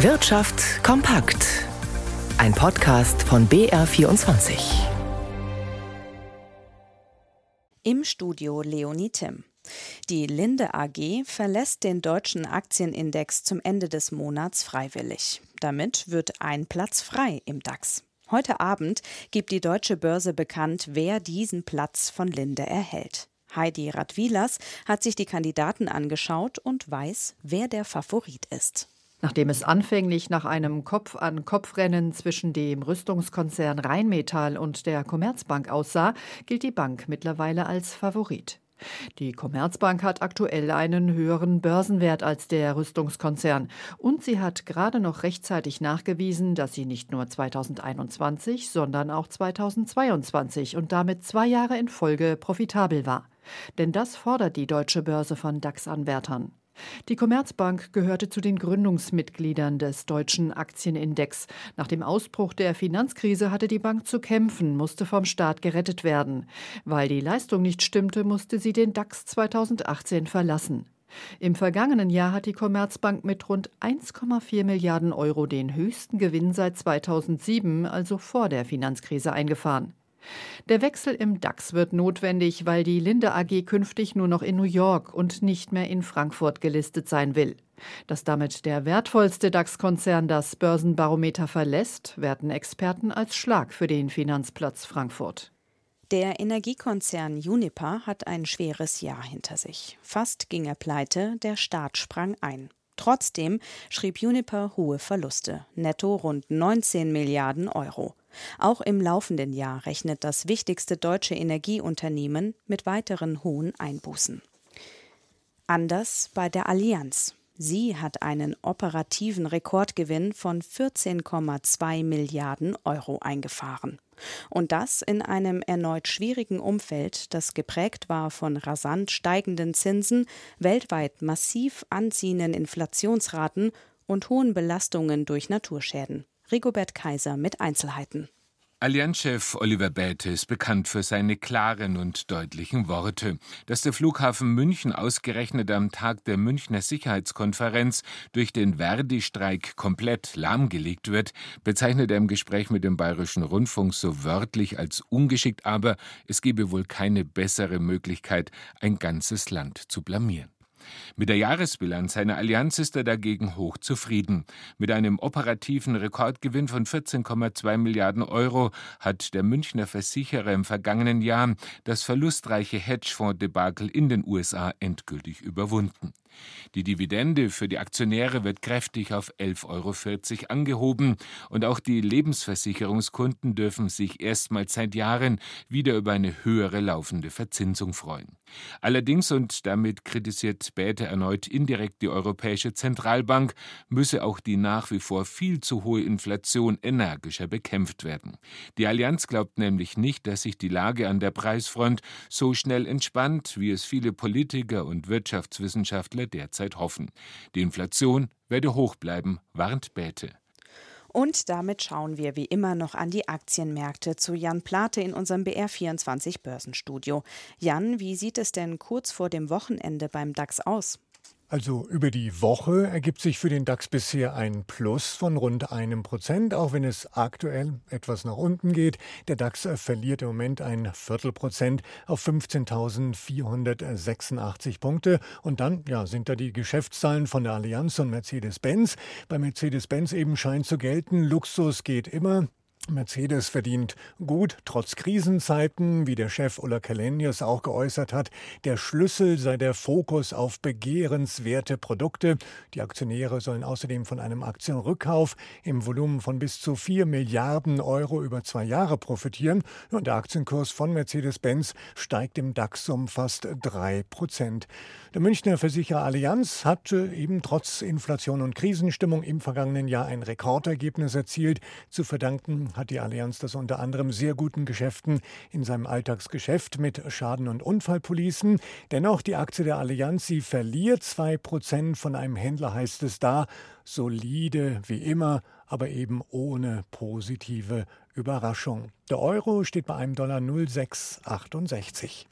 Wirtschaft kompakt. Ein Podcast von BR24. Im Studio Leonie Tim. Die Linde AG verlässt den deutschen Aktienindex zum Ende des Monats freiwillig. Damit wird ein Platz frei im DAX. Heute Abend gibt die deutsche Börse bekannt, wer diesen Platz von Linde erhält. Heidi Radwilas hat sich die Kandidaten angeschaut und weiß, wer der Favorit ist. Nachdem es anfänglich nach einem Kopf-an-Kopf-Rennen zwischen dem Rüstungskonzern Rheinmetall und der Commerzbank aussah, gilt die Bank mittlerweile als Favorit. Die Commerzbank hat aktuell einen höheren Börsenwert als der Rüstungskonzern und sie hat gerade noch rechtzeitig nachgewiesen, dass sie nicht nur 2021, sondern auch 2022 und damit zwei Jahre in Folge profitabel war. Denn das fordert die deutsche Börse von DAX-Anwärtern. Die Commerzbank gehörte zu den Gründungsmitgliedern des deutschen Aktienindex. Nach dem Ausbruch der Finanzkrise hatte die Bank zu kämpfen, musste vom Staat gerettet werden. Weil die Leistung nicht stimmte, musste sie den DAX 2018 verlassen. Im vergangenen Jahr hat die Commerzbank mit rund 1,4 Milliarden Euro den höchsten Gewinn seit 2007, also vor der Finanzkrise, eingefahren. Der Wechsel im DAX wird notwendig, weil die Linde AG künftig nur noch in New York und nicht mehr in Frankfurt gelistet sein will. Dass damit der wertvollste DAX-Konzern das Börsenbarometer verlässt, werten Experten als Schlag für den Finanzplatz Frankfurt. Der Energiekonzern Uniper hat ein schweres Jahr hinter sich. Fast ging er pleite, der Staat sprang ein. Trotzdem schrieb Uniper hohe Verluste, netto rund 19 Milliarden Euro. Auch im laufenden Jahr rechnet das wichtigste deutsche Energieunternehmen mit weiteren hohen Einbußen. Anders bei der Allianz. Sie hat einen operativen Rekordgewinn von 14,2 Milliarden Euro eingefahren. Und das in einem erneut schwierigen Umfeld, das geprägt war von rasant steigenden Zinsen, weltweit massiv anziehenden Inflationsraten und hohen Belastungen durch Naturschäden. Rigobert Kaiser mit Einzelheiten. Allianzchef Oliver Bäte ist bekannt für seine klaren und deutlichen Worte. Dass der Flughafen München ausgerechnet am Tag der Münchner Sicherheitskonferenz durch den Verdi-Streik komplett lahmgelegt wird, bezeichnet er im Gespräch mit dem Bayerischen Rundfunk so wörtlich als ungeschickt, aber es gebe wohl keine bessere Möglichkeit, ein ganzes Land zu blamieren. Mit der Jahresbilanz seiner Allianz ist er dagegen hoch zufrieden. Mit einem operativen Rekordgewinn von 14,2 Milliarden Euro hat der Münchner Versicherer im vergangenen Jahr das verlustreiche Hedgefonds-Debakel in den USA endgültig überwunden. Die Dividende für die Aktionäre wird kräftig auf 11,40 Euro angehoben und auch die Lebensversicherungskunden dürfen sich erstmals seit Jahren wieder über eine höhere laufende Verzinsung freuen. Allerdings, und damit kritisiert Bäte erneut indirekt die Europäische Zentralbank, müsse auch die nach wie vor viel zu hohe Inflation energischer bekämpft werden. Die Allianz glaubt nämlich nicht, dass sich die Lage an der Preisfront so schnell entspannt, wie es viele Politiker und Wirtschaftswissenschaftler derzeit hoffen. Die Inflation werde hoch bleiben, warnt Bäte. Und damit schauen wir wie immer noch an die Aktienmärkte zu Jan Plate in unserem BR24 Börsenstudio. Jan, wie sieht es denn kurz vor dem Wochenende beim DAX aus? Also über die Woche ergibt sich für den DAX bisher ein Plus von rund einem Prozent, auch wenn es aktuell etwas nach unten geht. Der DAX verliert im Moment ein Viertelprozent auf 15.486 Punkte. Und dann ja, sind da die Geschäftszahlen von der Allianz und Mercedes-Benz. Bei Mercedes-Benz eben scheint zu gelten, Luxus geht immer. Mercedes verdient gut, trotz Krisenzeiten, wie der Chef Ulla Kalenius auch geäußert hat. Der Schlüssel sei der Fokus auf begehrenswerte Produkte. Die Aktionäre sollen außerdem von einem Aktienrückkauf im Volumen von bis zu 4 Milliarden Euro über zwei Jahre profitieren. Und der Aktienkurs von Mercedes-Benz steigt im DAX um fast 3 Prozent. Der Münchner Versicherer Allianz hat eben trotz Inflation und Krisenstimmung im vergangenen Jahr ein Rekordergebnis erzielt. Zu verdanken hat die Allianz das unter anderem sehr guten Geschäften in seinem Alltagsgeschäft mit Schaden- und Unfallpolicen. Dennoch die Aktie der Allianz, sie verliert 2% von einem Händler, heißt es da. Solide wie immer, aber eben ohne positive Überraschung. Der Euro steht bei einem Dollar 0,668.